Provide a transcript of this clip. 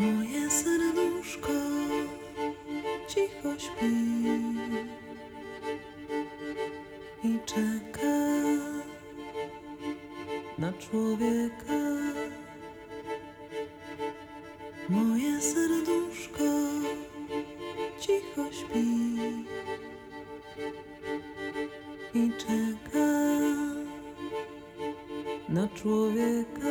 Moje serduszko cicho śpi i czeka na człowieka. Moje serduszko cicho śpi i czeka na człowieka.